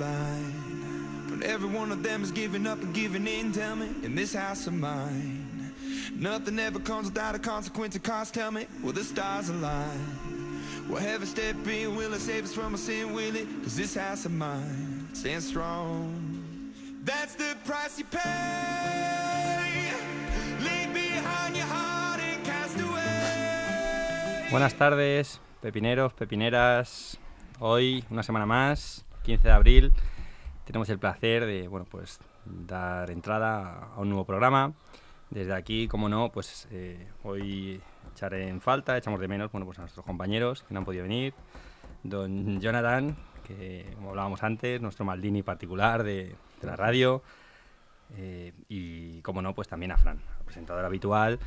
line. But every one of them is giving up and giving in, tell me, in this house of mine. Nothing ever comes without a consequence of cost, tell me, will the stars align? Will heaven step in, will it save us from our sin, will it? Cause this house of mine stands strong. That's the price you pay. Leave behind your heart and cast away. Buenas tardes, pepineros, pepineras. Hoy, una semana más, 15 de abril, tenemos el placer de, bueno, pues dar entrada a un nuevo programa. Desde aquí, como no, pues eh, hoy echaré en falta, echamos de menos, bueno, pues a nuestros compañeros que no han podido venir. Don Jonathan, que como hablábamos antes, nuestro Maldini particular de, de la radio. Eh, y como no, pues también a Fran, presentador habitual,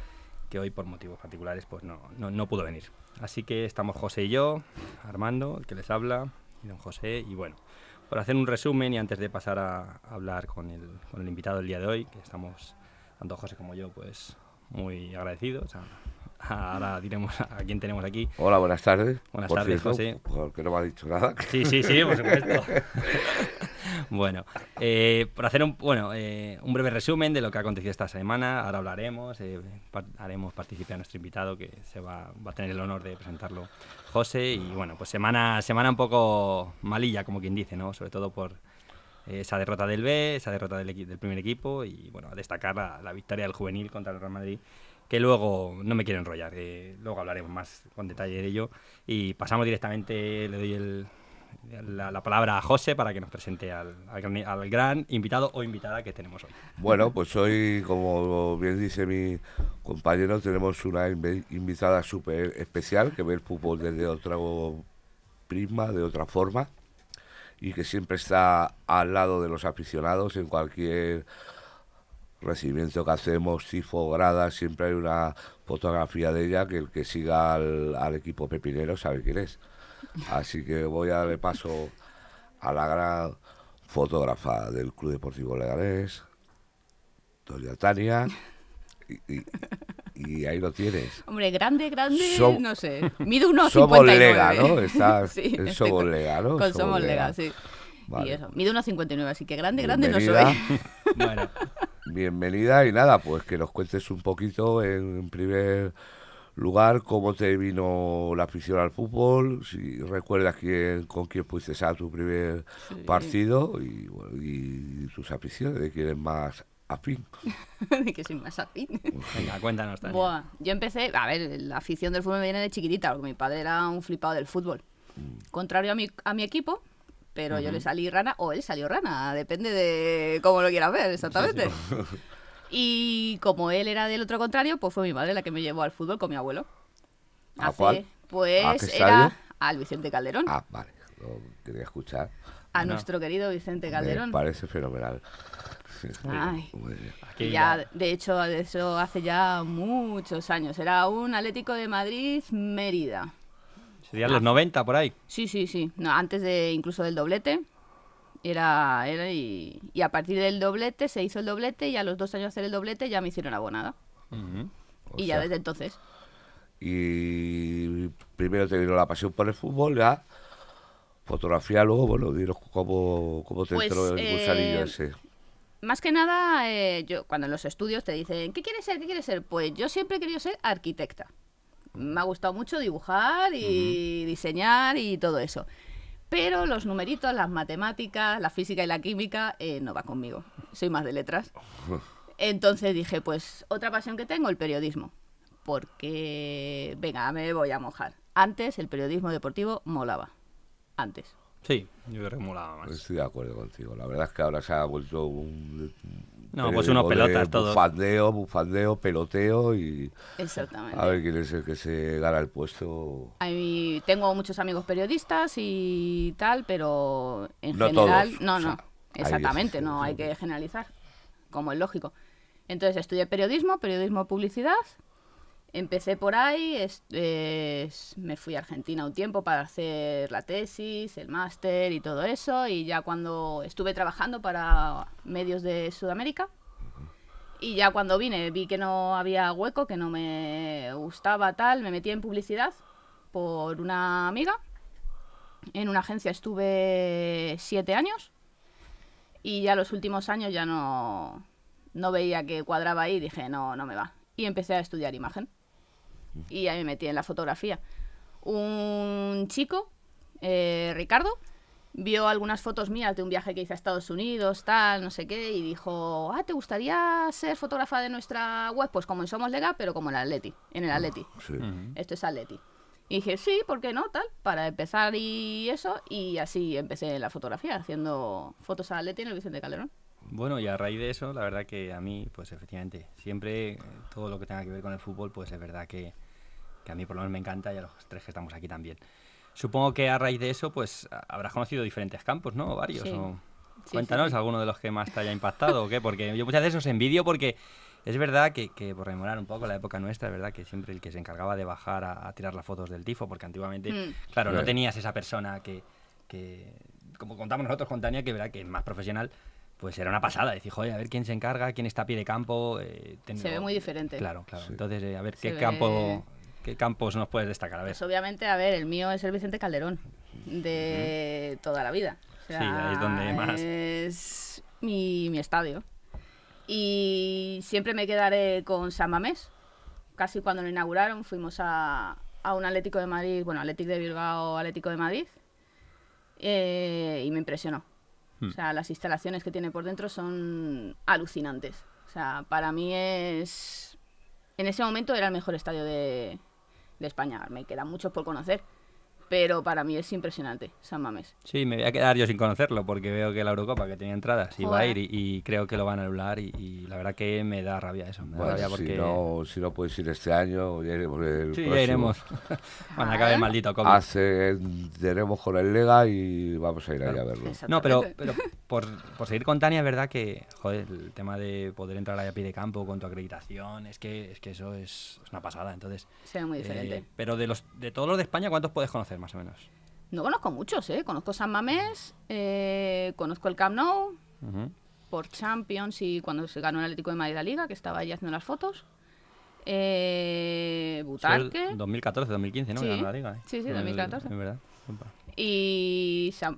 que hoy por motivos particulares pues no, no, no pudo venir. Así que estamos José y yo, Armando, el que les habla, y don José, y bueno, por hacer un resumen y antes de pasar a, a hablar con el, con el invitado del día de hoy, que estamos, tanto José como yo, pues muy agradecidos. a- ahora diremos a quién tenemos aquí. Hola, buenas tardes. Buenas Por tardes, cierto, José. Porque no me ha dicho nada. Sí, sí, sí, por supuesto. bueno, eh, por hacer un, bueno, eh, un breve resumen de lo que ha acontecido esta semana, ahora hablaremos, eh, par- haremos participar a nuestro invitado que se va, va a tener el honor de presentarlo, José, y bueno, pues semana, semana un poco malilla, como quien dice, ¿no? Sobre todo por eh, esa derrota del B, esa derrota del, del primer equipo y bueno, a destacar la, la victoria del juvenil contra el Real Madrid que luego no me quiero enrollar, eh, luego hablaremos más con detalle de ello y pasamos directamente, le doy el- la, la palabra a José para que nos presente al, al gran, al gran invitado o invitada que tenemos hoy. Bueno, pues hoy, como bien dice mi compañero, tenemos una invitada súper especial que ve el fútbol desde otro prisma, de otra forma, y que siempre está al lado de los aficionados en cualquier recibimiento que hacemos, tifo, grada, siempre hay una fotografía de ella que el que siga al, al equipo pepinero sabe quién es. Así que voy a darle paso a la gran fotógrafa del Club Deportivo Leganés, doña Tania, y, y- y ahí lo tienes. Hombre, grande, grande, Som- no sé. Mido unos Somos 59. Lega, ¿no? Estás Sí, en estoy Somos Lega, ¿no? Con Somos Lega, sí. Vale. Y eso, mido unos 59, así que grande, grande no soy. Bueno, Bienvenida y nada, pues que nos cuentes un poquito en, en primer lugar cómo te vino la afición al fútbol, si recuerdas quién, con quién fuiste a tu primer Sí. partido y, bueno, y tus aficiones, de quién es más afín. que soy más afín. venga, cuéntanos Tania. Buah, yo empecé, a ver, la afición del fútbol me viene de chiquitita, porque mi padre era un flipado del fútbol. Mm. Contrario a mi, a mi equipo, pero yo le salí rana, o él salió rana, depende de cómo lo quieras ver, exactamente. Y como él era del otro contrario, pues fue mi madre la que me llevó al fútbol con mi abuelo. ¿A cuál? Pues ¿A qué era al Vicente Calderón, Ah, vale, lo quería escuchar. a nuestro querido Vicente Me Calderón. parece fenomenal. Ay. ya, de hecho, de eso hace ya muchos años. Era un Atlético de Madrid Mérida. Serían los 90 por ahí. Sí, sí, sí. No, antes de incluso del doblete. Era, era y, y a partir del doblete se hizo el doblete y a los dos años de hacer el doblete ya me hicieron abonada. Y ya desde entonces. Y primero te vino la pasión por el fútbol, ya fotografía, luego, bueno, dinos cómo, cómo te Pues, entró el eh, gusanillo ese. Más que nada, eh, yo cuando en los estudios te dicen, ¿qué quieres ser? ¿Qué quieres ser? Pues yo siempre he querido ser arquitecta. Me ha gustado mucho dibujar y diseñar y todo eso. Pero los numeritos, las matemáticas, la física y la química eh, no va conmigo. Soy más de letras. Entonces dije, pues otra pasión que tengo, el periodismo. Porque, venga, me voy a mojar. Antes el periodismo deportivo molaba. Antes. Sí, yo creo que molaba más. Estoy de acuerdo contigo. La verdad es que ahora se ha vuelto un. No, pues unos pelotas todos. Bufandeo, bufandeo, peloteo y Exactamente. a ver quién es el que se gana el puesto. Hay- tengo muchos amigos periodistas y tal, pero en No general, todos, no, o sea, no, hay exactamente, no hay que generalizar, como es lógico. Entonces estudié periodismo, periodismo publicidad, empecé por ahí, me fui a Argentina un tiempo para hacer la tesis, el máster y todo eso, y ya cuando estuve trabajando para medios de Sudamérica, y ya cuando vine vi que no había hueco, que no me gustaba tal, me metí en publicidad por una amiga. En una agencia estuve siete años Y ya los últimos años ya no, no veía que cuadraba ahí dije, no, no me va. Y empecé a estudiar imagen. Y ahí me metí en la fotografía. Un chico, eh, Ricardo, vio algunas fotos mías de un viaje que hice a Estados Unidos, tal, no sé qué, y dijo, ah, ¿te gustaría ser fotógrafa de nuestra web? Pues como en Somos Lega, pero como en el Atleti, en el Atleti. Sí. Esto es Atleti. Y dije, sí, ¿por qué no? Tal, para empezar y eso, y así empecé la fotografía, haciendo fotos al Atleti en el Vicente Calderón. Bueno, y a raíz de eso, la verdad que a mí, pues efectivamente, siempre eh, todo lo que tenga que ver con el fútbol, pues es verdad que, que a mí por lo menos me encanta y a los tres que estamos aquí también. Supongo que a raíz de eso, pues habrás conocido diferentes campos, ¿no? Varios. Sí. o- Sí, Cuéntanos sí, sí. alguno de los que más te haya impactado o qué, porque yo muchas veces os envidio porque es verdad que, que por rememorar un poco la época nuestra, es verdad que siempre el que se encargaba de bajar a, a tirar las fotos del tifo, porque antiguamente, Mm. claro, no tenías esa persona que, que, como contamos nosotros con Tania, que verdad que es más profesional, pues era una pasada. Decir, joder, a ver quién se encarga, quién está a pie de campo. eh, ten- Se ve muy diferente. Claro, claro. Sí. Entonces, eh, a ver Se qué ve- campo, qué campos nos puedes destacar. A ver. Pues obviamente, a ver, el mío es el Vicente Calderón, de toda la vida. O sea, Sí, ahí es donde más. Es mi, mi estadio. Y siempre me quedaré con San Mamés. Casi cuando lo inauguraron fuimos a, a un Atlético de Madrid, bueno, Atlético de Bilbao, Atlético de Madrid, eh, y me impresionó. Hmm. O sea, las instalaciones que tiene por dentro son alucinantes. O sea, para mí es... En ese momento era el mejor estadio de, de España. Me quedan muchos por conocer, pero para mí es impresionante, San Mamés. Sí, me voy a quedar yo sin conocerlo porque veo que la Eurocopa que tenía entradas iba a ir y, y creo que lo van a anular y, y la verdad que me da rabia eso. Me da Bueno, rabia si, porque... no, si no puedes ir este año, ya iremos el Sí, próximo. ya iremos. Cuando acabe el maldito COVID. Ascenderemos con el Lega y vamos a ir allá a verlo. No, pero, pero por, por seguir con Tania, es verdad que, joder, el tema de poder entrar a pie de campo con tu acreditación, es que, es que eso es, es una pasada. Entonces, Se ve muy diferente. eh, pero de los de todos los de España, ¿cuántos puedes conocer más o menos? No conozco muchos, ¿eh? Conozco San Mamés, eh, conozco el Camp Nou, Ujú. por Champions y cuando se ganó el Atlético de Madrid la Liga, que estaba ahí haciendo las fotos. Eh, Butarque 2014, 2015, ¿no? Sí. Ganó la liga, ¿eh? Sí, sí, El- 2014. Es verdad. Opa. y Sam-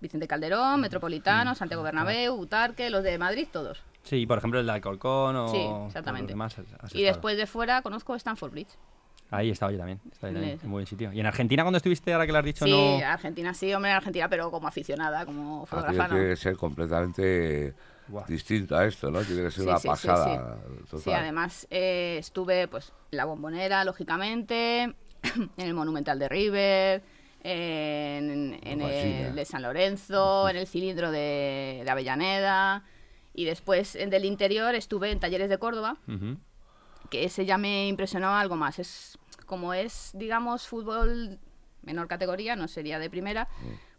Vicente Calderón, Metropolitano, Santiago Bernabéu, Butarque, los de Madrid, todos. Sí, por ejemplo, el de Alcorcón o Sí, exactamente. demás. Y después de fuera conozco Stanford Bridge. Ahí estaba yo también. Estaba yo también, Sí. en buen sitio. ¿Y en Argentina cuando estuviste, ahora que lo has dicho, Sí, no...? Argentina sí, hombre, Argentina, pero como aficionada, como fotógrafa, Aquello no. tiene que ser completamente Buah. distinto a esto, ¿no? Tiene que ser Sí, una sí, sí, pasada. total. Sí, además eh, estuve pues en la bombonera, lógicamente, en el Monumental de River, en, en el de San Lorenzo, en el cilindro de, de Avellaneda. Y después en del interior estuve en Talleres de Córdoba, que ese ya me impresionó algo más. Es como es, digamos, fútbol menor categoría, no sería de primera,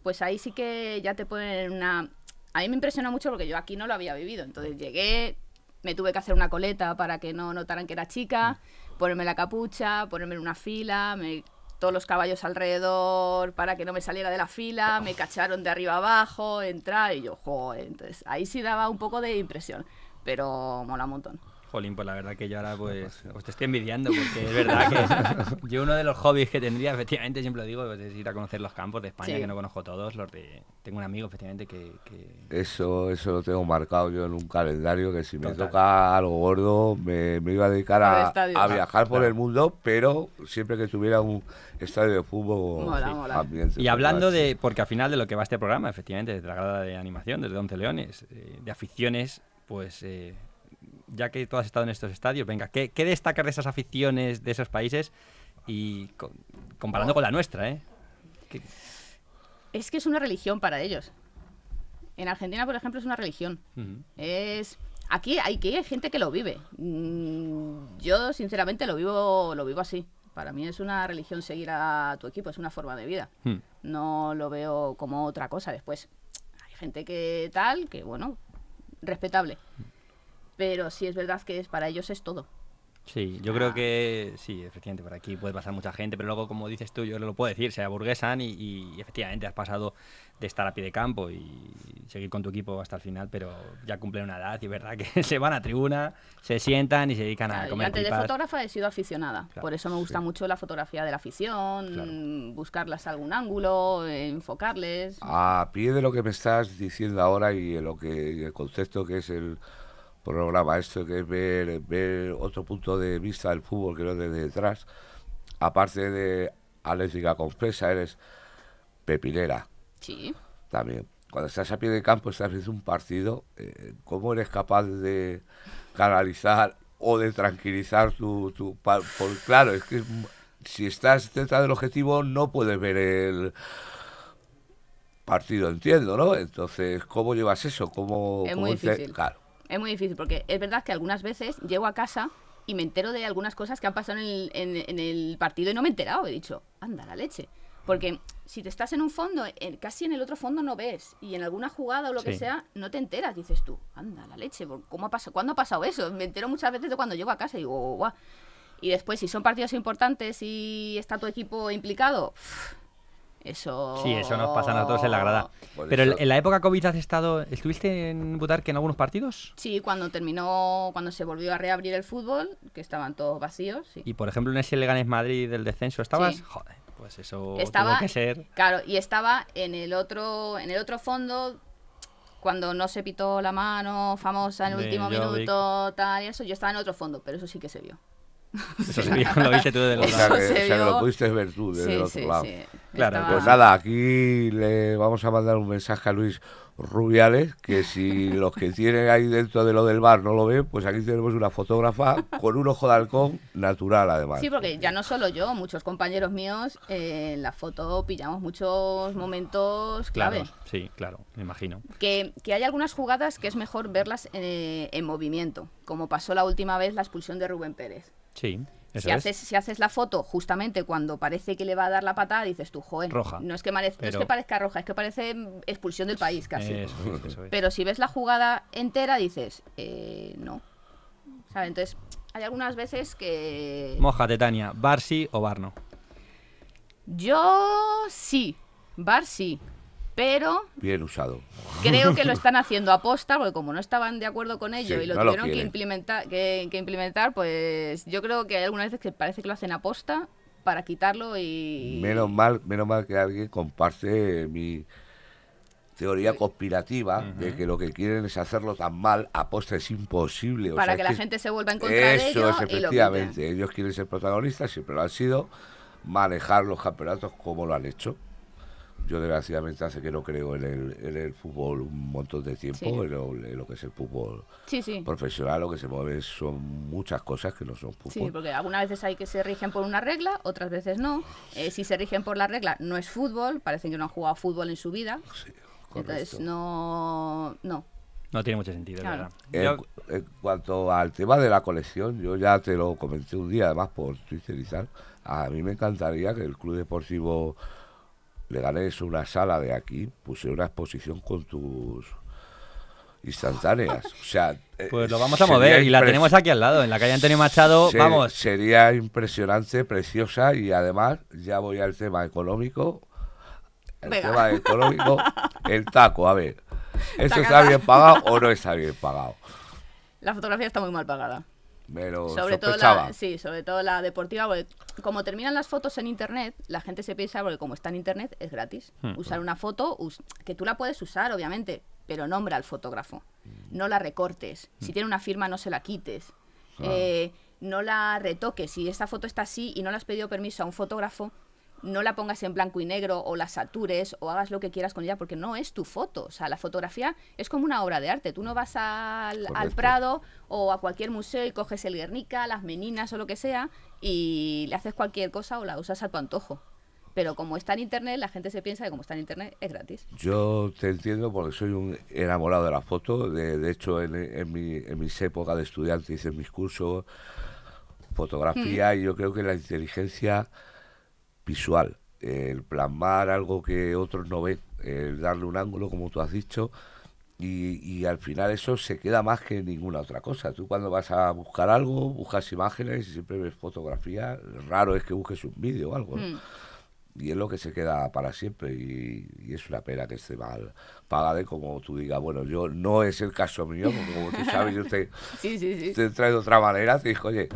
pues ahí sí que ya te ponen una... A mí me impresionó mucho porque yo aquí no lo había vivido. Entonces llegué, me tuve que hacer una coleta para que no notaran que era chica, ponerme la capucha, ponerme en una fila, me- todos los caballos alrededor para que no me saliera de la fila, me cacharon de arriba abajo, entrar y yo, joder, entonces ahí sí daba un poco de impresión, pero mola un montón. Jolín, pues la verdad que yo ahora pues, pues te estoy envidiando porque es verdad que yo uno de los hobbies que tendría, efectivamente, siempre lo digo, pues, es ir a conocer los campos de España, Sí. que no conozco todos, los de... Tengo un amigo, efectivamente, que... que- Eso, eso lo tengo marcado yo en un calendario que si me Total. toca algo gordo me, me iba a dedicar a, a viajar por Claro. el mundo, pero siempre que tuviera un estadio de fútbol Mola, sí, mola. ambiente Y hablando de... Porque al final de lo que va este programa, efectivamente, desde la grada de animación, desde 11 Leones, eh, de aficiones, pues... eh, ya que tú has estado en estos estadios, venga, ¿qué, qué destacas de esas aficiones de esos países y co- comparando con la nuestra, eh? ¿Qué- Es que es una religión para ellos. En Argentina, por ejemplo, es una religión. Es aquí hay que hay gente que lo vive. Mm, Yo sinceramente lo vivo lo vivo así. Para mí es una religión seguir a tu equipo, es una forma de vida. Hmm. No lo veo como otra cosa. Después hay gente que tal, que bueno, respetable. Pero sí es verdad que es para ellos es todo. Sí, yo creo que sí, efectivamente, por aquí puede pasar mucha gente, pero luego, como dices tú, yo lo puedo decir, se aburguesan y, y efectivamente has pasado de estar a pie de campo y seguir con tu equipo hasta el final, pero ya cumplen una edad y es verdad que se van a tribuna, se sientan y se dedican a yo comer antes de fotógrafa he sido aficionada. Claro, Por eso me gusta sí. mucho la fotografía de la afición, Claro. buscarlas a algún ángulo, enfocarles. A pie de lo que me estás diciendo ahora y lo que el concepto que es el programa, esto que es ver, ver otro punto de vista del fútbol que no desde detrás, aparte de Atlética Compresa, eres pepinera Sí. también. Cuando estás a pie de campo, estás viendo un partido, eh, ¿cómo eres capaz de canalizar o de tranquilizar tu... tu pa- por, claro, es que si estás cerca del objetivo no puedes ver el partido, entiendo, ¿no? Entonces, ¿cómo llevas eso? ¿Cómo, Es cómo muy difícil. Claro. Es muy difícil porque es verdad que algunas veces llego a casa y me entero de algunas cosas que han pasado en el, en- en el partido y no me he enterado. He dicho, anda la leche. Porque si te estás en un fondo, en- casi en el otro fondo no ves. Y en alguna jugada o lo que sea, no te enteras. Dices tú, anda la leche. ¿por- ¿Cómo ha pasado? ¿Cuándo ha pasado eso? Me entero muchas veces de cuando llego a casa y digo, guau. Y después, si son partidos importantes y está tu equipo implicado, eso... Sí, eso nos pasa a nosotros en la grada. Por Pero eso- en la época COVID has estado, ¿estuviste en Butarque en algunos partidos? Sí, cuando terminó, cuando se volvió a reabrir el fútbol, que estaban todos vacíos, sí. Y por ejemplo en ese Leganés Madrid del descenso, ¿estabas? Sí. Joder, pues eso Estaba, tuvo que ser. claro, y estaba en el otro, en el otro fondo cuando no se pitó la mano famosa en el De último Jovic. minuto, tal y eso, yo estaba en otro fondo, pero eso sí que se vio. Eso se vio, lo viste tú de los O sea, Eso que, se o sea, que lo pudiste ver tú desde sí, el otro sí, lado. sí. Claro, Estaba- Pues nada, aquí le vamos a mandar un mensaje a Luis Rubiales, que si los que tienen ahí dentro de lo del bar no lo ven, pues aquí tenemos una fotógrafa con un ojo de halcón natural además. Sí, porque ya no solo yo, muchos compañeros míos eh, en la foto pillamos muchos momentos clave. Claro, sí, claro, me imagino. Que, que hay algunas jugadas que es mejor verlas eh, en movimiento, como pasó la última vez la expulsión de Rubén Pérez. Sí, eso Si es. haces, si haces la foto justamente cuando parece que le va a dar la patada, dices tú, joder, Roja. No, es que no es que parezca roja, es que parece expulsión del país casi. Eso es, eso es. Pero si ves la jugada entera, dices, eh, no. Entonces, hay algunas veces que... Mójate, Tania, Barsi o Barno. Yo sí, Bar sí, pero Bien usado. creo que lo están haciendo a posta, porque como no estaban de acuerdo con ello Sí, y lo no lo tuvieron que implementar, que, que implementar, pues yo creo que hay algunas veces que parece que lo hacen a posta para quitarlo y... Menos mal, menos mal que alguien comparte mi teoría conspirativa de que lo que quieren es hacerlo tan mal, aposta es imposible. o para sea, que es la gente se vuelva en contra de Eso ello es, y lo efectivamente. Ellos quieren ser protagonistas, siempre lo han sido, manejar los campeonatos como lo han hecho. Yo desgraciadamente hace que no creo en el, en el fútbol un montón de tiempo, Sí. en, lo, en lo que es el fútbol Sí, sí. profesional, lo que se mueve son muchas cosas que no son fútbol. Sí, porque algunas veces hay que se rigen por una regla, otras veces no. Eh, si se rigen por la regla, no es fútbol, parecen que no han jugado fútbol en su vida. Sí, Entonces, correcto. no, no. No tiene mucho sentido, es Claro. verdad. En, cuanto al tema de la colección, yo ya te lo comenté un día, además por Twitter y tal. A mí me encantaría que el Club Deportivo Leganés, una sala de aquí, pusiera una exposición con tus instantáneas. O sea, eh, Pues lo vamos a mover y la tenemos aquí al lado, en la calle Antonio Machado. se- Vamos, Sería impresionante, preciosa y además ya voy al tema económico. El Venga. tema económico, el taco, a ver. ¿Esto está bien pagado o no está bien pagado? La fotografía está muy mal pagada. Me lo sobre todo la, sí, sobre todo la deportiva, porque como terminan las fotos en internet, la gente se piensa, porque como está en internet, es gratis. Hmm. Usar una foto, us- que tú la puedes usar, obviamente, pero nombra al fotógrafo. No la recortes. Si tiene una firma, no se la quites. Eh, no la retoques. Si esta foto está así y no le has pedido permiso a un fotógrafo, no la pongas en blanco y negro o la satures o hagas lo que quieras con ella porque no es tu foto. O sea, la fotografía es como una obra de arte. Tú no vas al, al. Prado o a cualquier museo y coges el Guernica, las Meninas o lo que sea y le haces cualquier cosa o la usas a tu antojo. Pero como está en internet, la gente se piensa que como está en internet es gratis. Yo te entiendo porque soy un enamorado de la foto. De, de hecho, en, en, mi, en mis épocas de estudiante hice mis cursos fotografía y yo creo que la inteligencia visual, el plasmar algo que otros no ven, el darle un ángulo, como tú has dicho, Y, y al final eso se queda más que ninguna otra cosa. Tú cuando vas a buscar algo, buscas imágenes y siempre ves fotografía. Raro es que busques un vídeo o algo. ¿no? Mm. Y es lo que se queda para siempre y, y es una pena que esté mal pagada y como tú digas, bueno, yo no es el caso mío, porque como tú sabes, yo te, Sí, sí, sí. te trae de otra manera, te dijo, oye,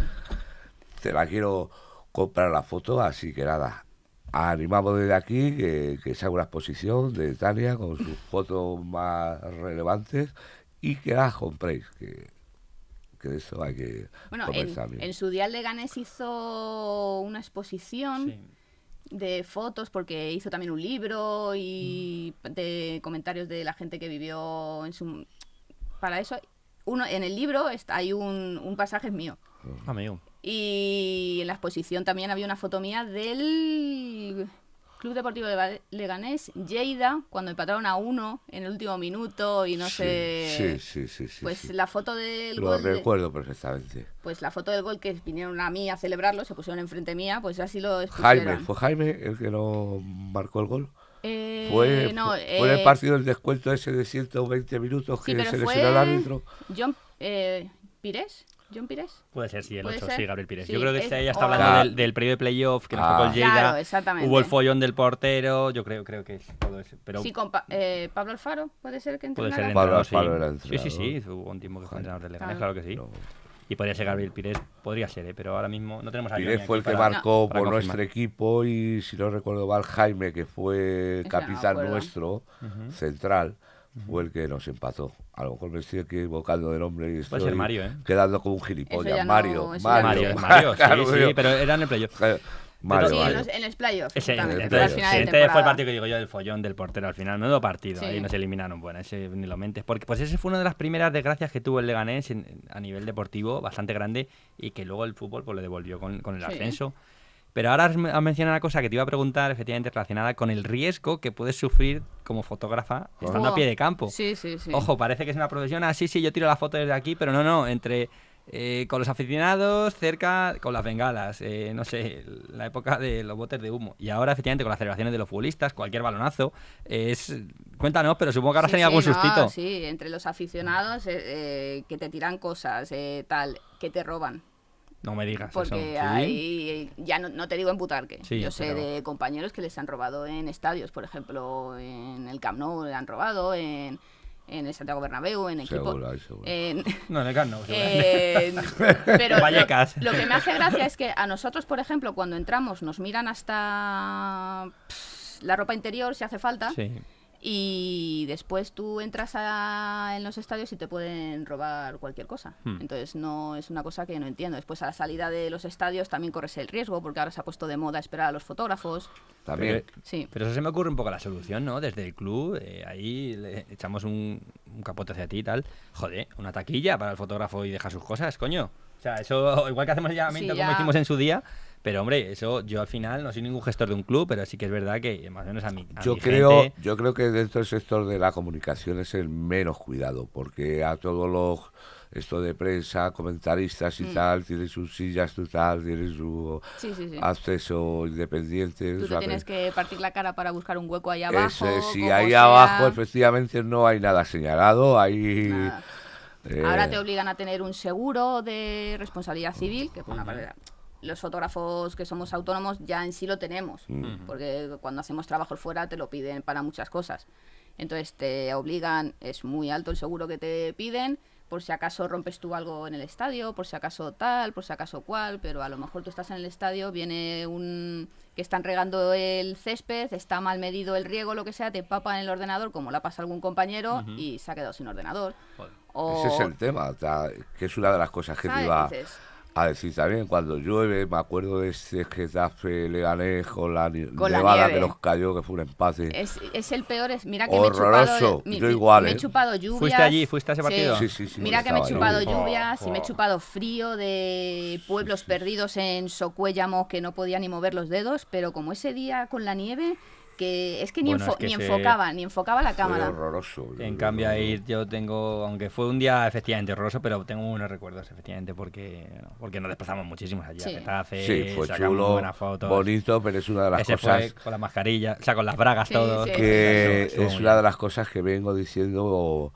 te la quiero comprar la foto, así que nada, animamos desde aquí que, que se haga una exposición de Tania con sus fotos más relevantes y que las compréis, que, que de eso hay que Bueno, comer en, en su día Leganés hizo una exposición Sí. de fotos porque hizo también un libro y Mm. de comentarios de la gente que vivió en su para eso uno en el libro está, hay un, un pasaje mío Amigo. Y en la exposición también había una foto mía del Club Deportivo de Leganés Lleida cuando empataron a uno en el último minuto y no Sí, sé Sí, sí, sí. sí, pues sí. la foto del Lo gol de- recuerdo perfectamente. pues la foto del gol que vinieron a mí a celebrarlo, se pusieron enfrente mía, pues así lo Jaime, expusieron. ¿fue Jaime el que no marcó el gol? Eh, Fue, no, fue, el eh, partido del descuento ese de 120 minutos sí, que pero se lesionó el árbitro. John eh, Pires, John Pires. Puede ser, sí, el ¿Puede 8, ser? sí, Gabriel Pires. Sí, Yo creo que es- este está hablando del, del periodo de playoff que nos Ah. tocó el Lleida. Claro, exactamente. Hubo el follón del portero, yo creo, creo que es todo eso. Pero Sí, con Pa- eh, Pablo Alfaro, puede ser que puede entrenara. ser el Pablo entrenador, sí. Alfaro era sí, sí, sí, entrenador. hubo un tiempo que fue entrenador del Leganés, Claro. claro que sí. No. Y podría ser Gabriel Pires, podría ser, ¿eh? pero ahora mismo no tenemos a Pires fue el que para- marcó por nuestro equipo y si no recuerdo mal, Jaime, que fue no capitán nuestro, central, fue el que nos empató. A lo mejor me estoy equivocando de nombre y estoy Puede ser Mario, ¿eh? quedando como un Eso gilipollas. ya no- Mario, no- Mario, Mario, Mario, Claro, sí, sí, pero era en el playoff. Mario, sí, en Mario. en los playoffs. Ese, exactamente, el playoff. final sí, de este fue el partido que digo yo del follón del portero al final. Menudo partido, Sí. ahí nos eliminaron. Bueno, ese ni lo mentes. Porque pues ese fue una de las primeras desgracias que tuvo el Leganés en- en- a nivel deportivo, bastante grande, y que luego el fútbol pues, le devolvió con, con el Sí. Pero ahora has, me- has mencionado una cosa que te iba a preguntar, efectivamente relacionada con el riesgo que puedes sufrir como fotógrafa estando a pie de campo. Sí, sí, sí. Ojo, parece que es una profesión. Ah, sí, sí, yo tiro la foto desde aquí, pero no, no. Entre eh, con los aficionados, cerca con las bengalas, eh, no sé, la época de los botes de humo. Y ahora, efectivamente, con las celebraciones de los futbolistas, cualquier balonazo. Es. Cuéntanos, pero supongo que ahora Sí, sería algún no, sustito. sí, entre los aficionados eh, eh, que te tiran cosas, eh, tal, que te roban. No me digas Porque eso. Ya no, no te digo en Butarque, Sí, yo sé pero- de compañeros que les han robado en estadios, por ejemplo, en el Camp Nou le han robado, en, en el Santiago Bernabéu, en equipo... Seguro, ahí seguro. en- No, en el Camp Nou, seguramente. en- pero Vallecas. lo, lo que me hace gracia es que a nosotros, por ejemplo, cuando entramos nos miran hasta pff, la ropa interior si hace falta Sí. Y después tú entras a- en los estadios y te pueden robar cualquier cosa. Hmm. Entonces no es una cosa que no entiendo. Después a la salida de los estadios también corres el riesgo porque ahora se ha puesto de moda esperar a los fotógrafos. También. Sí. Pero eso se me ocurre un poco la solución, ¿no? Desde el club, eh, ahí le echamos un, un capote hacia ti y tal. Joder, una taquilla para el fotógrafo y deja sus cosas, coño. O sea, eso, igual que hacemos el llamamiento Sí, como ya. hicimos en su día, pero hombre, eso yo al final no soy ningún gestor de un club, pero sí que es verdad que más o menos a mi, a Yo mi creo, gente- yo creo que dentro del sector de la comunicación es el menos cuidado, porque a todos los esto de prensa, comentaristas y Mm. tal, tienen sus sillas, tú tal, tienen su Sí, sí, sí. acceso independiente. Tú o te sea, tienes que partir la cara para buscar un hueco ahí abajo. si ahí sea. abajo efectivamente no hay nada señalado, hay... Nada. eh, Ahora te obligan a tener un seguro de responsabilidad civil, que por una parte los fotógrafos que somos autónomos ya en sí lo tenemos, Mm. porque cuando hacemos trabajos fuera te lo piden para muchas cosas. Entonces te obligan, es muy alto el seguro que te piden, por si acaso rompes tú algo en el estadio, por si acaso tal, por si acaso cual, pero a lo mejor tú estás en el estadio, viene un que están regando el césped, está mal medido el riego, lo que sea, te papan el ordenador, como la pasa algún compañero, y se ha quedado sin ordenador. Joder. O, Ese es el tema, que es una de las cosas que te ¿sabes? iba Dices, a decir también. Cuando llueve, me acuerdo de ese Getafe Leganés con la, Con la nevada que nieve. nos cayó, que fue un empate. Es, es el peor, es, mira que me he chupado, Horroroso. Yo mi- igual, me he ¿eh? chupado lluvias. ¿Fuiste allí? ¿Fuiste a ese partido? Sí, sí, sí, Mira que me he chupado lluvias y me he chupado frío de pueblos perdidos en Socuéllamo que no podía ni mover los dedos, pero como ese día con la nieve, que es que ni, Bueno, enfo- es que ni ese- enfocaba, ni enfocaba la Fue cámara. horroroso. En Yo- cambio yo- ahí yo tengo, aunque fue un día efectivamente horroroso, pero tengo buenos recuerdos efectivamente porque porque nos desplazamos muchísimos allí Sí. a Getafe, Sí, fue sacamos chulo, buenas fotos. bonito, pero es una de las Ese cosas fue con la mascarilla, o sea, con las bragas Sí, todos. sí. que es una de las cosas que vengo diciendo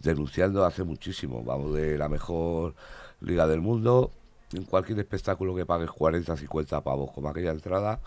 denunciando hace muchísimo. Vamos de la mejor liga del mundo. En cualquier espectáculo que pagues 40, 50 pavos como aquella entrada,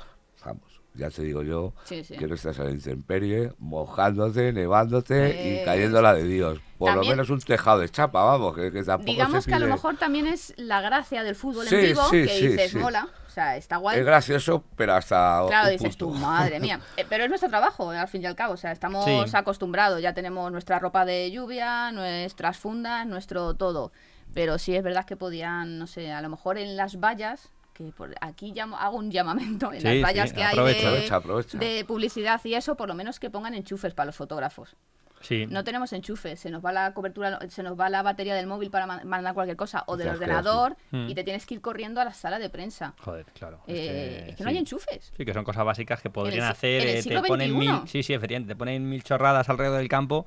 vamos, ya te digo yo Sí, sí. que no estás en la intemperie, mojándote, nevándote Eh, y cayendo la de Dios. Por lo también- menos un tejado de chapa, vamos, que, que tampoco Digamos se que a lo mejor también es la gracia del fútbol Sí, en vivo, sí, que sí, dices, sí. mola, o sea, está guay. Es gracioso, pero hasta Claro, un dices punto. tú, madre mía. Eh, pero es nuestro trabajo, al fin y al cabo. O sea, estamos Sí. acostumbrados. Ya tenemos nuestra ropa de lluvia, nuestras fundas, nuestro todo. Pero sí es verdad que podían, no sé, a lo mejor en las vallas, que por aquí llamo, hago un llamamiento, en Sí, las vallas sí, que aprovecha, hay de, aprovecha, aprovecha. de publicidad y eso, por lo menos que pongan enchufes para los fotógrafos. Sí. No tenemos enchufes, se nos va la cobertura, se nos va la batería del móvil para ma- mandar cualquier cosa o del ordenador Mm. y te tienes que ir corriendo a la sala de prensa. Joder, claro. es Eh, que es que no hay enchufes. Sí, que son cosas básicas que podrían hacer. en el eh, te siglo ponen mil, sí, sí, efectivamente, te ponen mil chorradas alrededor del campo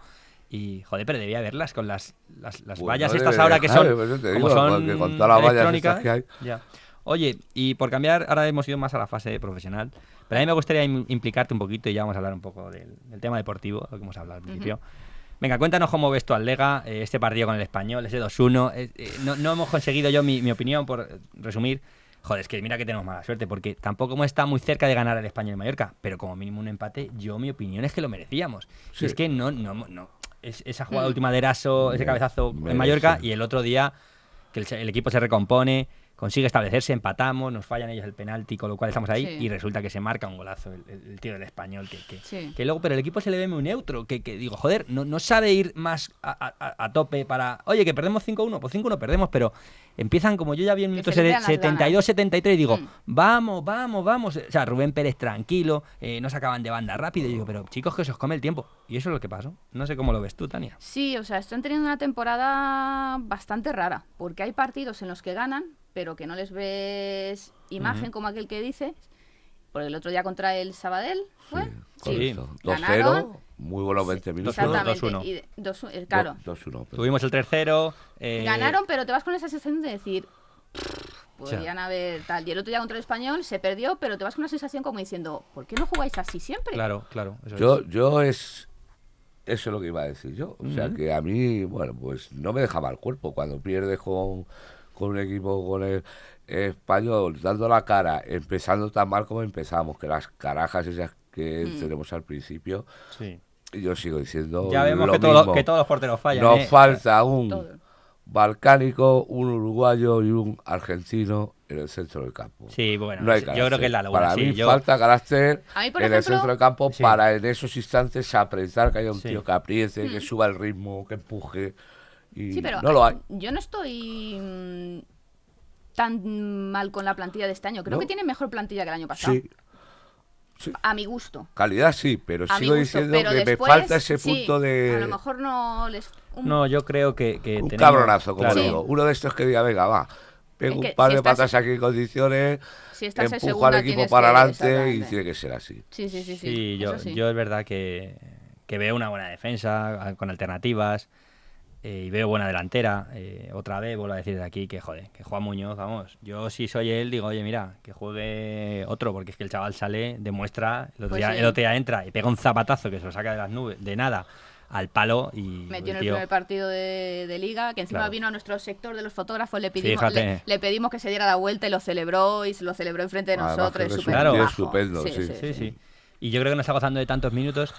y, joder, pero debía haberlas con las, las, las Pues vallas no estas ahora que son, pues como digo, con todas las vallas estas que hay. ya. Oye, y por cambiar, ahora hemos ido más a la fase profesional, pero a mí me gustaría im- implicarte un poquito y ya vamos a hablar un poco del, del tema deportivo, lo que hemos hablado al principio. Venga, cuéntanos cómo ves tú al Lega, eh, este partido con el español, ese 2-1. eh, eh, no, no hemos conseguido yo mi, mi opinión, por resumir. Joder, es que mira que tenemos mala suerte, porque tampoco hemos estado muy cerca de ganar el español en Mallorca, pero como mínimo un empate, yo mi opinión es que lo merecíamos. Y es que no, no, no. es- esa jugada Mm. última de Eraso, ese cabezazo en. Mallorca, y el otro día que el, el equipo se recompone, consigue establecerse, empatamos, nos fallan ellos el penalti, con lo cual estamos ahí, Sí. y resulta que se marca un golazo el, el- el tío del español, que, que, Sí. que luego, pero el equipo se le ve muy neutro, que, que digo, joder, no, no sabe ir más a, a- a tope para, oye, que perdemos 5-1, pues 5-1 perdemos, pero empiezan como yo ya vi en Que minuto se les vean las 72-73 y digo, Mm. vamos, vamos, vamos, o sea, Rubén Pérez tranquilo, eh, no sacaban de banda rápido, y digo, pero chicos, que se os come el tiempo, y eso es lo que pasó, no sé cómo lo ves tú, Tania. Sí, o sea, están teniendo una temporada bastante rara, porque hay partidos en los que ganan, pero que no les ves imagen como aquel que dice. Por el otro día contra el Sabadell, ¿fue? Sí. Ganaron. 2-0, muy buenos 20 minutos. Exactamente. 2-1. y de- dos- eh, claro, 2-1. pero- Tuvimos el tercero. eh, ganaron, pero te vas con esa sensación de decir, podrían haber tal. Y el otro día contra el Español se perdió, pero te vas con una sensación como diciendo, ¿por qué no jugáis así siempre? Claro, claro. eso Yo, es. yo es. Eso es lo que iba a decir yo. O sea, que a mí, bueno, pues no me dejaba el cuerpo. Cuando pierdes con, con un equipo, con el español, dando la cara, empezando tan mal como empezamos, que las carajas esas que Mm. tenemos al principio, Sí. yo sigo diciendo. Ya vemos lo que, todo- que todos los porteros fallan. Nos ¿eh? falta un Todo. balcánico, un uruguayo y un argentino en el centro del campo. Sí, bueno, No hay yo creo que es la locura. Para sí, mí yo- falta carácter en el centro del campo Sí. para en esos instantes apretar que haya un Sí. tío que apriete, Hmm. que suba el ritmo, que empuje. Y Sí, pero no lo hay. yo no estoy mm, tan mal con la plantilla de este año. Creo ¿No? que tiene mejor plantilla que el año pasado. Sí, sí. A mi gusto. Calidad sí, pero A sigo gusto, diciendo pero que después, me falta ese sí, punto A lo de mejor no les. un- No, yo creo que. que un tenemos- cabronazo, como claro. digo. Uno de estos que diga, venga, va, pego un par si de estás- patas aquí en condiciones, si estás en empujo segunda, al equipo para adelante y tiene que ser así. Sí, sí, sí. sí, Sí, yo, yo es verdad que, que veo una buena defensa con alternativas eh, y veo buena delantera. eh, otra vez vuelvo a decir de aquí que joder, que Juan Muñoz, vamos. Yo si soy él digo, oye, mira, que juegue otro, porque es que el chaval sale, demuestra, el otro, Pues día, sí. el otro día entra y pega un zapatazo que se lo saca de las nubes, de nada, al palo y Metió en el primer partido de, de liga, que encima Claro. vino a nuestro sector de los fotógrafos, le pedimos, le, le pedimos que se diera la vuelta y lo celebró y se lo celebró enfrente de nosotros. es majo. estupendo, sí. Sí, sí. Y yo creo que no está gozando de tantos minutos.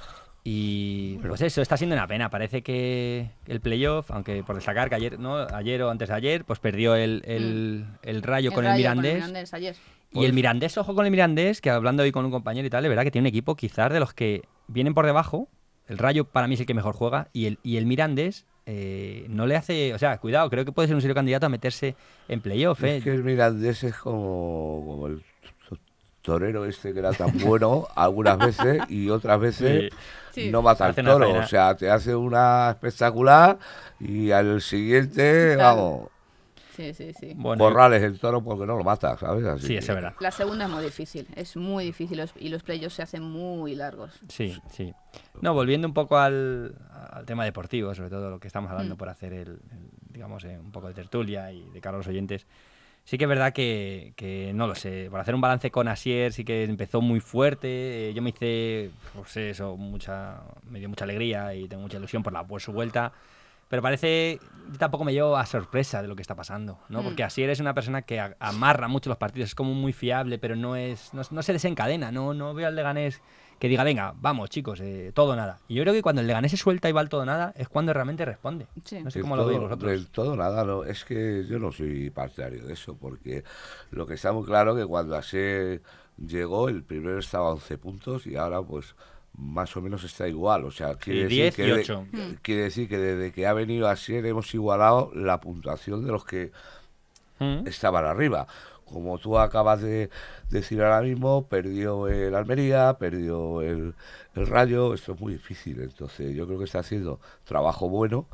Y pues eso, está siendo una pena. Parece que el playoff, aunque por destacar que ayer, ¿no? ayer o antes de ayer, pues perdió el, el, el rayo El con el Rayo Mirandés. Mirandés ayer. Y el Mirandés, ojo con el Mirandés, que hablando hoy con un compañero y tal, de verdad que tiene un equipo quizás de los que vienen por debajo. El Rayo para mí es el que mejor juega. Y el, y el Mirandés eh, no le hace. O sea, cuidado, creo que puede ser un serio candidato a meterse en playoff. ¿eh? Es que el Mirandés es como, como el torero este que era tan bueno algunas veces y otras veces Sí. no mata al toro. O sea, te hace una espectacular y al siguiente, Claro. vamos, Sí, sí, sí. Bueno, borrales el toro porque no lo mata, ¿sabes? Así sí, es verdad. La segunda es muy difícil, es muy difícil los- y los playoffs se hacen muy largos. Sí, sí. No, volviendo un poco al, al tema deportivo, sobre todo lo que estamos hablando Mm. por hacer el, el, digamos, eh, un poco de tertulia y de cara a los oyentes. Sí que es verdad que, que, no lo sé, por hacer un balance con Asier sí que empezó muy fuerte, eh, yo me hice, pues eso, mucha, me dio mucha alegría y tengo mucha ilusión por la por su vuelta, Pero parece, yo tampoco me llevo a sorpresa de lo que está pasando, ¿no? Mm. Porque así eres una persona que a- amarra mucho los partidos, es como muy fiable, pero no es, no, no se desencadena, no, no veo al Leganés que diga, venga, vamos chicos, eh, todo nada. Y yo creo que cuando el Leganés se suelta y va al todo nada, es cuando realmente responde. Sí. No sé cómo lo todo- veis vosotros. Del todo nada, no. Es que yo no soy partidario de eso, porque lo que está muy claro que cuando Asier llegó, el primero estaba a 11 puntos y ahora pues más o menos está igual. O sea, quiere, 10 decir, y que de- ocho. quiere decir que desde que ha venido Asier hemos igualado la puntuación de los que Mm. estaban arriba. Como tú acabas de decir ahora mismo, perdió el Almería, perdió el, el Rayo, esto es muy difícil. Entonces yo creo que está haciendo trabajo bueno.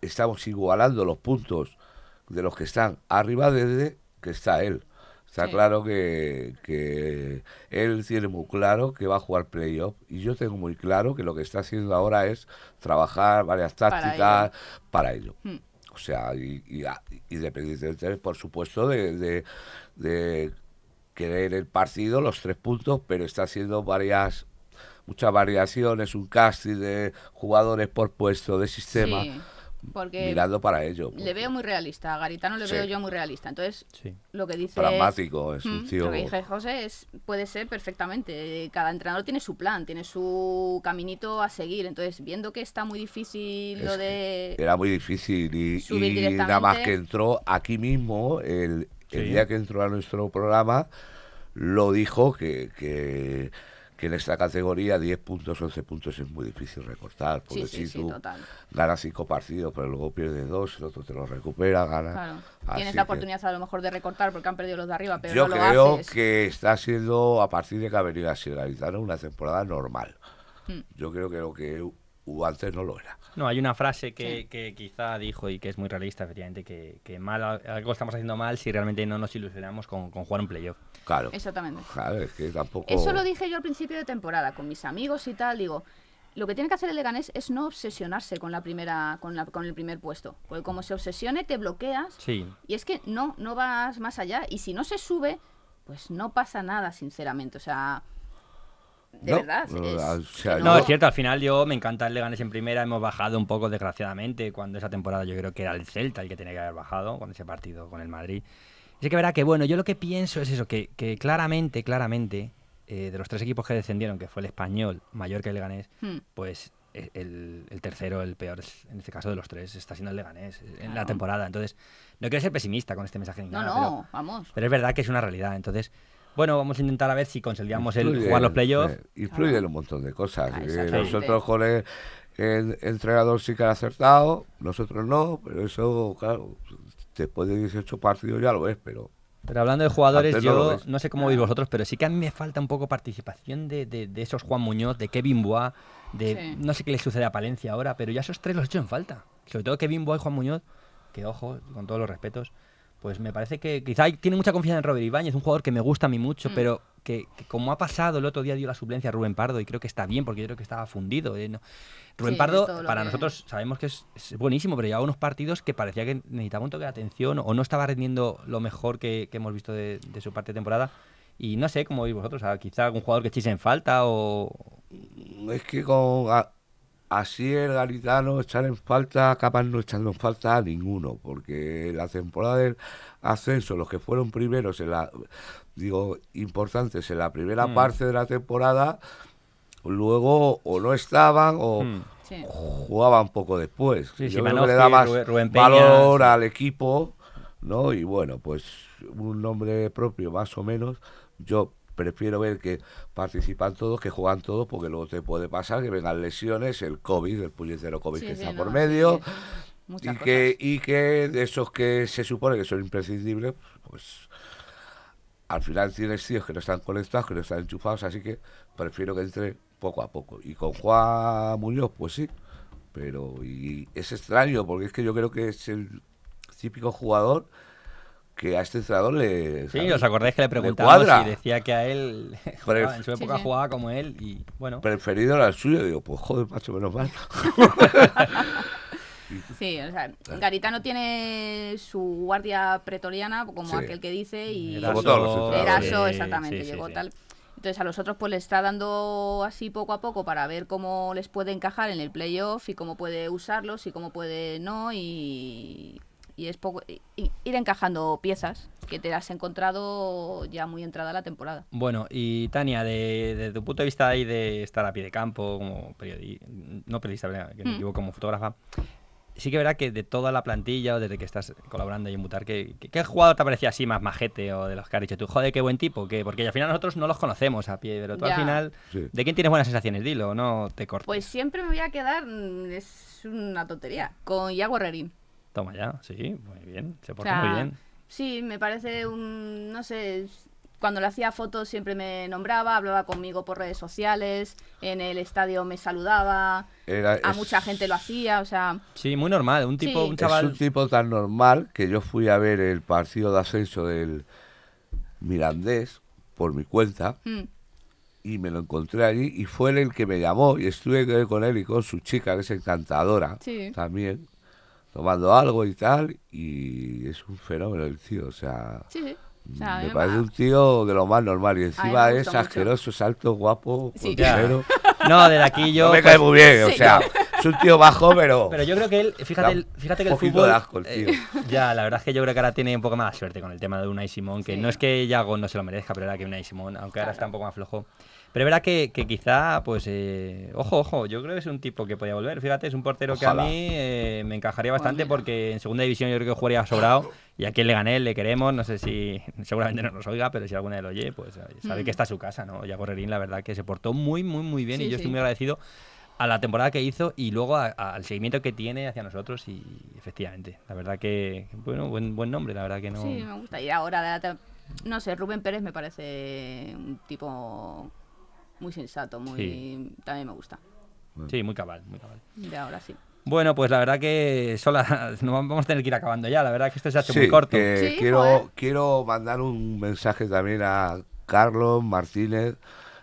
Estamos igualando los puntos de los que están arriba desde que está él. Está Sí. claro que, que él tiene muy claro que va a jugar playoff y yo tengo muy claro que lo que está haciendo ahora es trabajar varias Para tácticas para ello. Hmm. O sea, y, y, independientemente, por supuesto, de, de, de querer el partido, los tres puntos, pero está haciendo varias, muchas variaciones, un casting de jugadores por puesto de sistema, Sí, porque mirando para ello. le veo muy realista. A Garitano le Sí. veo yo muy realista. Entonces, Sí. lo que dice. Pragmático, es un tío... Lo que dice José es, puede ser perfectamente. Cada entrenador tiene su plan, tiene su caminito a seguir. Entonces, viendo que está muy difícil lo de. Era muy difícil y, Subir y nada más que entró aquí mismo, el, el Sí. día que entró a nuestro programa, lo dijo que, que, que en esta categoría 10 puntos, 11 puntos es muy difícil recortar. Porque Sí, sí, si sí, tú total. ganas 5 partidos, pero luego pierdes 2, el otro te lo recupera, gana. Claro. Tienes la que oportunidad a lo mejor de recortar porque han perdido los de arriba, pero Yo no lo creo haces. que está siendo, a partir de que ha venido a ser una temporada normal. Hmm. Yo creo que lo que hubo antes no lo era. No, hay una frase que, Sí. que quizá dijo y que es muy realista, efectivamente, que, que mal, algo estamos haciendo mal si realmente no nos ilusionamos con, con jugar un playoff. Claro. Exactamente. Claro, es que tampoco... Eso lo dije yo al principio de temporada con mis amigos y tal. Digo, lo que tiene que hacer el Leganés es no obsesionarse con la primera, con, la, con el primer puesto. Porque como se obsesione, te bloqueas. Sí, Y es que no, no vas más allá. Y si no se sube, pues no pasa nada, sinceramente. O sea, de No, verdad. no, es o sea, que No, es cierto, al final yo me encanta el Leganés en primera, hemos bajado un poco desgraciadamente, cuando esa temporada yo creo que era el Celta el que tenía que haber bajado, con ese partido con el Madrid. Sí que verá que, bueno, yo lo que pienso es eso, que, que claramente, claramente, eh, de los tres equipos que descendieron, que fue el Español, Mallorca y Leganés, Hmm. pues eh, el, el tercero, el peor, en este caso de los tres, está siendo el Leganés eh, en la Claro. temporada. Entonces, no quiero ser pesimista con este mensaje ni No, nada, no, pero, vamos. pero es verdad que es una realidad. Entonces, bueno, vamos a intentar a ver si consolidamos el jugar los playoffs. eh, influye Claro. en un montón de cosas. Ah, Eh, nosotros con el, el entrenador sí que han acertado, nosotros no, pero eso, claro, después de 18 partidos ya lo ves, pero Pero hablando de jugadores, Antes yo no sé cómo veis vosotros, pero sí que a mí me falta un poco participación de, de- de esos Juan Muñoz, de Kevin Boa, de Sí. no sé qué le sucede a Palencia ahora, pero ya esos tres los he hecho en falta. Sobre todo Kevin Boa y Juan Muñoz, que ojo, con todos los respetos, pues me parece que quizá hay- tiene mucha confianza en Robert Ibáñez, un jugador que me gusta a mí mucho, Mm. pero que, que como ha pasado el otro día dio la suplencia a Rubén Pardo y creo que está bien porque yo creo que estaba fundido. eh, no. Rubén Sí, Pardo, para que- nosotros sabemos que es, es buenísimo, pero llevaba unos partidos que parecía que necesitaba un toque de atención o no estaba rendiendo lo mejor que, que hemos visto de, de su parte de temporada. Y no sé cómo veis vosotros, o sea, quizá algún jugador que echéis en falta o... es que con a- así el Garitano echar en falta, capaz no echando en falta a ninguno, porque la temporada del ascenso, los que fueron primeros en la, digo, importantes en la primera Mm. parte de la temporada, luego o no estaban o. Sí. jugaban poco después. Sí, Yo creo que le da más Rubén- Rubén Peña, valor sí. al equipo, ¿no? Y bueno, pues un nombre propio más o menos. Yo prefiero ver que participan todos, que juegan todos, porque luego te puede pasar que vengan lesiones, el COVID, el puñetero COVID Sí, que está no, por medio. sí. Muchas Y que, y que de esos que se supone que son imprescindibles, pues al final tienes tíos que no están conectados, que no están enchufados, así que prefiero que entre poco a poco. Y con Juan Muñoz, pues sí, pero y es extraño, porque es que yo creo que es el típico jugador que a este entrenador le... Sí, ¿sabes? ¿os acordáis que le Le preguntamos y decía que a él jugaba- en su Sí, época sí. jugaba como él y bueno... Preferido era el suyo, digo, pues joder, macho, menos mal. Sí, o sea, Garitano tiene su guardia pretoriana, como Sí. aquel que dice, y Eraso. Eraso, sí, exactamente, sí, sí, llegó sí. tal. Entonces a los otros pues les está dando así poco a poco para ver cómo les puede encajar en el playoff y cómo puede usarlos y cómo puede no y, y es poco y- y ir encajando piezas que te las has encontrado ya muy entrada la temporada. Bueno, y Tania, de, de tu punto de vista ahí de estar a pie de campo, como periodista, no periodista, que me Mm. equivoco, como fotógrafa, sí que verá que de toda la plantilla o desde que estás colaborando ahí en Mutar, ¿qué, qué, qué jugador te parecía así más majete o de los que has dicho tú? Joder, qué buen tipo, que porque al final nosotros no los conocemos a pie, pero tú Ya. al final, Sí. ¿de quién tienes buenas sensaciones? Dilo, no te cortes. Pues siempre me voy a quedar, es una tontería, con Iago Herrerín. Toma ya, sí, muy bien, se O porta sea, muy bien. Sí, me parece un, no sé, es- cuando le hacía fotos siempre me nombraba, hablaba conmigo por redes sociales, en el estadio me saludaba, Era- a es- mucha gente lo hacía, o sea, Sí, muy normal, un tipo, Sí. un Es chaval... un tipo tan normal que yo fui a ver el partido de ascenso del Mirandés por mi cuenta mm, y me lo encontré allí y fue él el que me llamó y estuve con él y con su chica que es encantadora Sí. también tomando algo y tal y es un fenómeno el tío o sea sí, sí. O sea, me parece va- un tío de lo más normal y encima es mucho. asqueroso, es alto, guapo, Sí. No, desde aquí yo... no me pues, cae muy bien, o sea, es un tío bajo pero, Pero yo creo que él, fíjate, el- fíjate que el fútbol. de asco el eh, tío. ya, la verdad es que yo creo que ahora tiene un poco más de suerte con el tema de Unai Simón, que Sí. no es que Yago no se lo merezca, pero era que Unai Simón, aunque ahora está un poco más flojo. Pero verá que, que quizá, pues, eh, ojo, ojo, yo creo que es un tipo que podía volver. Fíjate, es un portero Ojalá. que a mí eh, me encajaría bastante porque en segunda división yo creo que jugaría sobrado. Y aquí le gané, le queremos. No sé si, seguramente no nos oiga, pero si alguna de lo oye, pues eh, sabe Mm. que está a su casa, ¿no? Yago Rerín, la verdad que se portó muy, muy, muy bien y Sí, yo estoy muy agradecido a la temporada que hizo y luego a- a- al seguimiento que tiene hacia nosotros y efectivamente, la verdad que, bueno, buen, buen nombre, la verdad que no... Sí, me gusta. Y ahora, de la tem- no sé, Rubén Pérez me parece un tipo muy sensato, muy Sí. también me gusta. Sí, muy cabal, muy cabal. De ahora sí. Bueno, pues la verdad que sola, no vamos a tener que ir acabando ya, la verdad que esto se ha hecho Sí, muy corto. que Sí, quiero, joder. quiero mandar un mensaje también a Carlos Martínez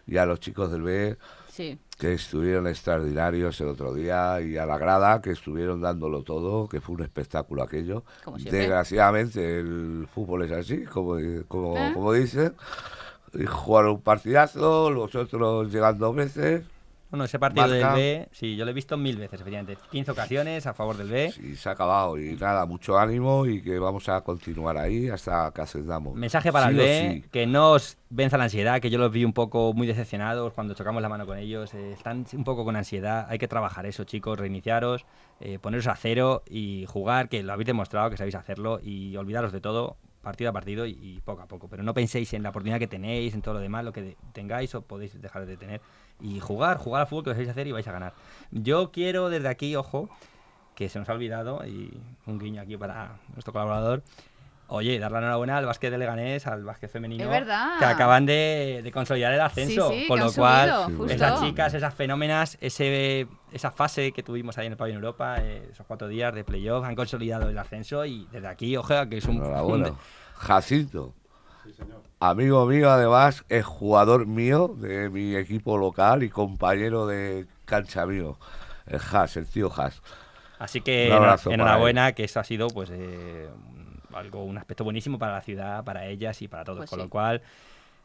y a los chicos del B Sí. que estuvieron extraordinarios el otro día y a la grada que estuvieron dándolo todo, que fue un espectáculo aquello. Desgraciadamente el fútbol es así, como, como, ¿Eh? como dicen. Y Jugaron un partidazo, los otros llegan dos veces Bueno, ese partido Marca. del B, sí, yo lo he visto mil veces, efectivamente. 15 ocasiones a favor del B. y se ha acabado. Y nada, mucho ánimo y que vamos a continuar ahí hasta que ascendamos. Mensaje para Sí el B, sí. que no os venza la ansiedad, que yo los vi un poco muy decepcionados cuando chocamos la mano con ellos. eh, están un poco con ansiedad. Hay que trabajar eso, chicos, reiniciaros, eh, poneros a cero y jugar, que lo habéis demostrado que sabéis hacerlo y olvidaros de todo partido a partido y, poco a poco. Pero no penséis en la oportunidad que tenéis, en todo lo demás, lo que tengáis o podéis dejar de tener. Y jugar, jugar al fútbol que lo sabéis hacer y vais a ganar. Yo quiero desde aquí, ojo, que se nos ha olvidado, y un guiño aquí para nuestro colaborador. Oye, dar la enhorabuena al básquet de Leganés, al básquet femenino. Es verdad. Que acaban de, de consolidar el ascenso. Sí, sí, con que lo han cual, subido, esas chicas, esas fenómenas, ese, esa fase que tuvimos ahí en el pabellón Europa, eh, esos cuatro días de playoff, han consolidado el ascenso y desde aquí, ojo, que es un. Enhorabuena. un- Jacinto. Amigo mío, además, es jugador mío de mi equipo local y compañero de cancha mío. El Has, el tío Has. Así que enhorabuena, que eso ha sido pues eh, algo, un aspecto buenísimo para la ciudad, para ellas y para todos. Pues Con sí. lo cual,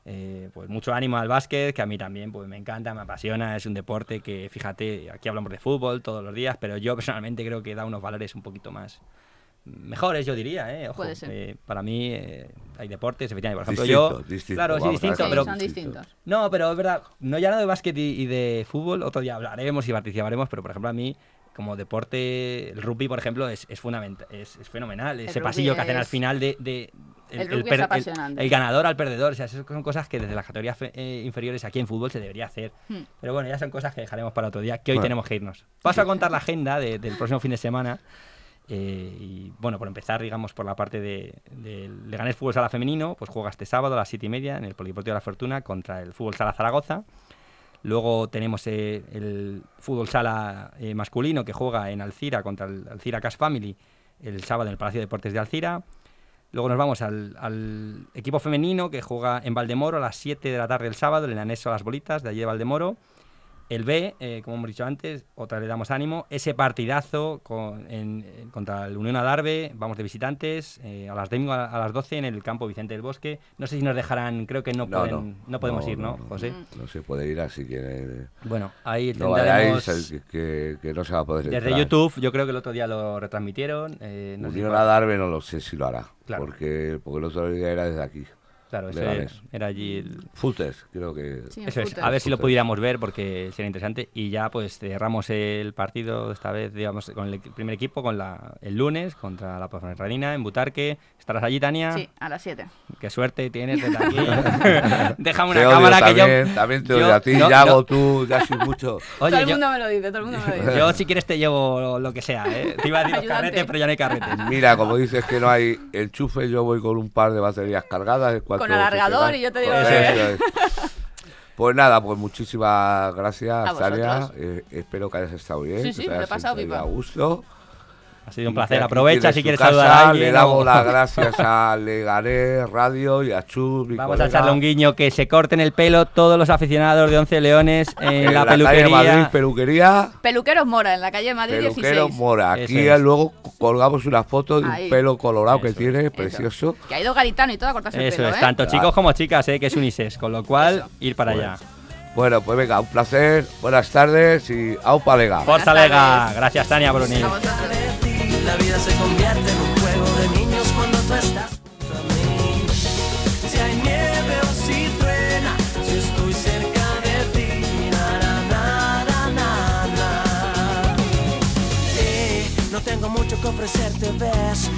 eh, pues mucho ánimo al básquet, que a mí también pues me encanta, me apasiona, es un deporte que, fíjate, aquí hablamos de fútbol todos los días, pero yo personalmente creo que da unos valores un poquito más mejores, yo diría, ¿eh? Ojo, Puede ser. eh, para mí eh, hay deportes, efectivamente, por ejemplo, Distinto, yo... distinto, claro, sí, distinto, pero son distinto. distintos. no, pero es verdad, no ya no de básquet y, y de fútbol, otro día hablaremos y participaremos, pero por ejemplo a mí, como deporte, el rugby, por ejemplo, es, es fundamental, es, es fenomenal. Ese pasillo que hacen al final de... de- El ganador al perdedor, o sea, esas son cosas que desde las categorías eh, inferiores aquí en fútbol se debería hacer. Hmm. Pero bueno, ya son cosas que dejaremos para otro día, que hoy Bueno. tenemos que irnos. Paso a contar la agenda de- del próximo fin de semana. eh, y bueno, por empezar, digamos, por la parte de, de Leganés Fútbol Sala Femenino, pues juega este sábado a las 7 y media en el Polideportivo de la Fortuna contra el Fútbol Sala Zaragoza. Luego tenemos eh, el Fútbol Sala eh, masculino que juega en Alcira contra el Alcira Cash Family el sábado en el Palacio de Deportes de Alcira. Luego nos vamos al, equipo femenino que juega en Valdemoro a las 7 de la tarde el sábado, en el anexo a las bolitas de allí de Valdemoro. El B, eh, como hemos dicho antes, otra le damos ánimo. Ese partidazo con- en- en- contra el Unión Adarve, vamos de visitantes, eh, a las domingo a, a las 12 en el campo Vicente del Bosque. No sé si nos dejarán, creo que no, No, pueden, no, podemos ir, ¿no, José? No se puede ir así que Bueno, ahí vayáis, el que, no se va a poder Desde entrar. YouTube, yo creo que el otro día lo retransmitieron. eh, Unión fue- a Darbe no lo sé si lo hará, Claro. porque, porque el otro día era desde aquí. Claro, ese era allí el, Futes, creo que... Sí, Eso es, a ver si lo pudiéramos ver porque sería interesante. Y ya pues cerramos el partido esta vez, digamos, con el primer equipo, con la, el lunes contra la Ponferradina en Butarque. ¿Estarás allí, Tania? Sí, a las 7. Qué suerte tienes desde aquí. Déjame una Te odio cámara también, que yo... también te yo- odio a ti, no, Yago, no. tú, ya soy mucho. Oye, todo el yo, mundo me lo dice, todo el mundo me lo dice. yo si quieres te llevo lo que sea, ¿eh? Te iba a decir los carretes, pero ya no hay carretes. Mira, como dices que no hay enchufe, yo voy con un par de baterías cargadas. cuanto Con alargador y yo te digo Eso que- es. Pues nada, pues muchísimas gracias, Tania. Eh, espero que hayas estado bien. Sí, sí, me lo he pasado pipa. a gusto. Ha sido un placer. Aprovecha si quieres casa, saludar a alguien. Le damos o- las gracias a Leganés Radio y a Chus, mi Vamos a echarle un guiño que se corten el pelo todos los aficionados de Once Leones en, en la, la calle peluquería. Madrid, peluquería. Peluqueros Mora, en la calle Madrid Peluquero 16. Mora. Eso Aquí es. luego colgamos una foto de un pelo colorado que Eso, tiene, Eso. precioso. Que ha ido Garitano y todo a cortarse el Eso pelo, es, ¿eh? tanto Claro. chicos como chicas, ¿eh? que es unisex, con lo cual ir para allá. Bueno, pues venga, un placer, buenas tardes y aupa lega. Forza Lega, gracias Tania vosotros. La vida se convierte en un juego de niños cuando tú estás junto mí. Si hay nieve o si truena, si estoy cerca de ti. Na, na, na, na, no tengo mucho que ofrecerte, ves.